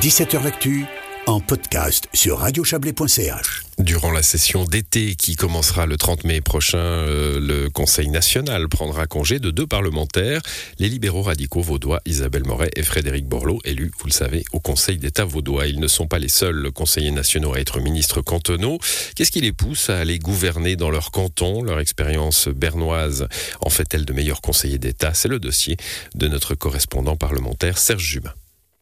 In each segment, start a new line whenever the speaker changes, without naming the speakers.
17h L'actu en podcast sur radiochablais.ch.
Durant la session d'été qui commencera le 30 mai prochain, euh, le Conseil national prendra congé de deux parlementaires, les libéraux radicaux vaudois Isabelle Moret et Frédéric Borloo, élus, vous le savez, au Conseil d'État vaudois. Ils ne sont pas les seuls conseillers nationaux à être ministres cantonaux. Qu'est-ce qui les pousse à aller gouverner dans leur canton? Leur expérience bernoise en fait-elle de meilleurs conseillers d'État? C'est le dossier de notre correspondant parlementaire Serge Jubin.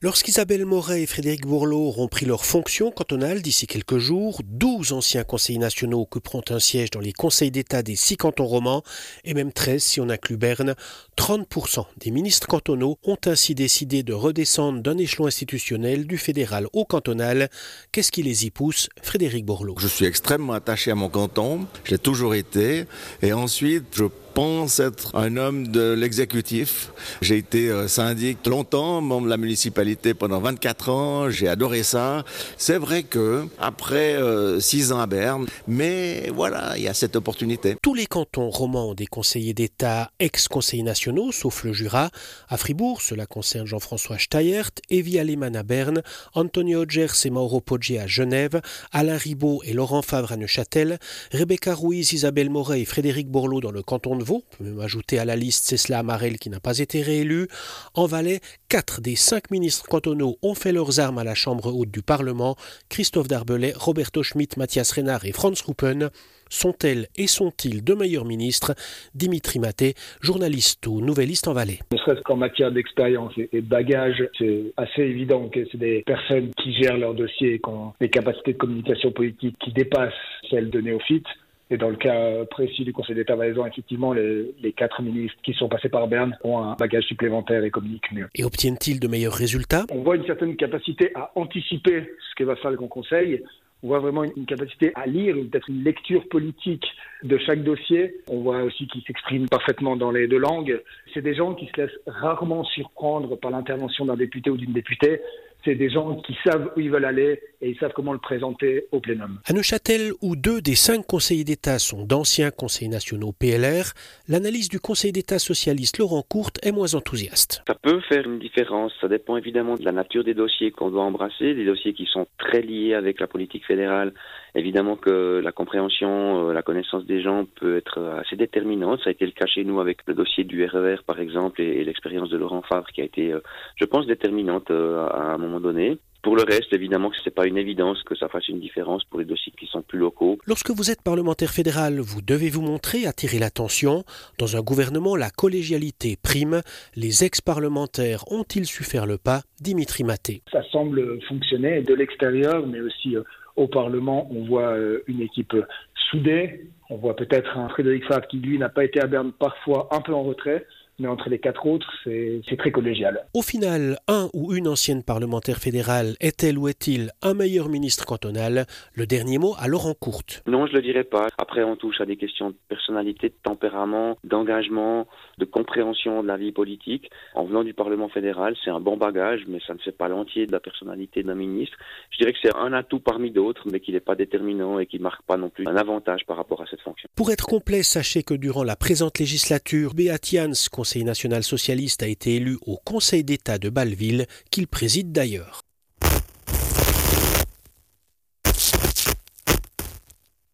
Lorsqu'Isabelle Moret et Frédéric Bourlot auront pris leurs fonctions cantonales d'ici quelques jours, 12 anciens conseillers nationaux occuperont un siège dans les conseils d'État des six cantons romans, et même 13 si on inclut Berne. 30% des ministres cantonaux ont ainsi décidé de redescendre d'un échelon institutionnel du fédéral au cantonal. Qu'est-ce qui les y pousse Frédéric Bourlot?
Je suis extrêmement attaché à mon canton, j'ai toujours été, et ensuite je pense être un homme de l'exécutif. J'ai été euh, syndic longtemps, membre de la municipalité pendant 24 ans, j'ai adoré ça. C'est vrai que après 6 euh, ans à Berne, mais voilà, il y a cette opportunité.
Tous les cantons romans ont des conseillers d'État ex-conseillers nationaux, sauf le Jura. À Fribourg, cela concerne Jean-François Steyert, Evie Aleman à Berne, Antonio Gers et Mauro Poggi à Genève, Alain Ribaud et Laurent Favre à Neuchâtel, Rebecca Ruiz, Isabelle Moret et Frédéric Bourlot dans le canton de on peut ajouter à la liste Cécile Amarel qui n'a pas été réélu. En Valais, quatre des cinq ministres cantonaux ont fait leurs armes à la Chambre haute du Parlement. Christophe Darbelay, Roberto Schmidt, Mathias Renard et Franz Ruppen. Sont-elles et sont-ils de meilleurs ministres? Dimitri Maté, journaliste ou nouvelliste en Valais.
Ne serait-ce qu'en matière d'expérience et de bagage, c'est assez évident que c'est des personnes qui gèrent leurs dossiers et qui ont des capacités de communication politique qui dépassent celles de néophytes. Et dans le cas précis du Conseil d'État valaisan, effectivement, les, les, quatre ministres qui sont passés par Berne ont un bagage supplémentaire et communiquent mieux.
Et obtiennent-ils de meilleurs résultats?
On voit une certaine capacité à anticiper ce que va faire le Grand Conseil. On voit vraiment une capacité à lire, peut-être une lecture politique de chaque dossier. On voit aussi qu'ils s'expriment parfaitement dans les deux langues. C'est des gens qui se laissent rarement surprendre par l'intervention d'un député ou d'une députée c'est des gens qui savent où ils veulent aller et ils savent comment le présenter au plénum.
À Neuchâtel, où deux des cinq conseillers d'État sont d'anciens conseillers nationaux PLR, l'analyse du Conseil d'État socialiste Laurent Courte est moins enthousiaste.
Ça peut faire une différence. Ça dépend évidemment de la nature des dossiers qu'on doit embrasser, des dossiers qui sont très liés avec la politique fédérale. Évidemment que la compréhension, euh, la connaissance des gens peut être assez déterminante. Ça a été le cas chez nous avec le dossier du RER, e par exemple, et, l'expérience de Laurent Favre qui a été, euh, je pense, déterminante euh, à un moment donné. Pour le reste, évidemment que ce n'est pas une évidence que ça fasse une différence pour les dossiers qui sont plus locaux.
Lorsque vous êtes parlementaire fédéral, vous devez vous montrer, attirer l'attention. Dans un gouvernement, la collégialité prime. Les ex-parlementaires ont-ils su faire le pas? Dimitri Maté.
Ça semble fonctionner de l'extérieur, mais aussi euh, au Parlement. On voit euh, une équipe soudée. On voit peut-être un Frédéric Favre qui, lui, n'a pas été à Berne parfois un peu en retrait mais entre les quatre autres, c'est très collégial.
Au final, un ou une ancienne parlementaire fédérale est-elle ou est-il un meilleur ministre cantonal? Le dernier mot à Laurent Courte.
Non, je ne le dirais pas. Après, on touche à des questions de personnalité, de tempérament, d'engagement, de compréhension de la vie politique. En venant du Parlement fédéral, c'est un bon bagage, mais ça ne fait pas l'entier de la personnalité d'un ministre. Je dirais que c'est un atout parmi d'autres, mais qu'il n'est pas déterminant et qui ne marque pas non plus un avantage par rapport à cette fonction.
Pour être complet, sachez que durant la présente législature, Beat Jans, Conseil national socialiste a été élu au Conseil d'État de Balleville, qu'il préside d'ailleurs.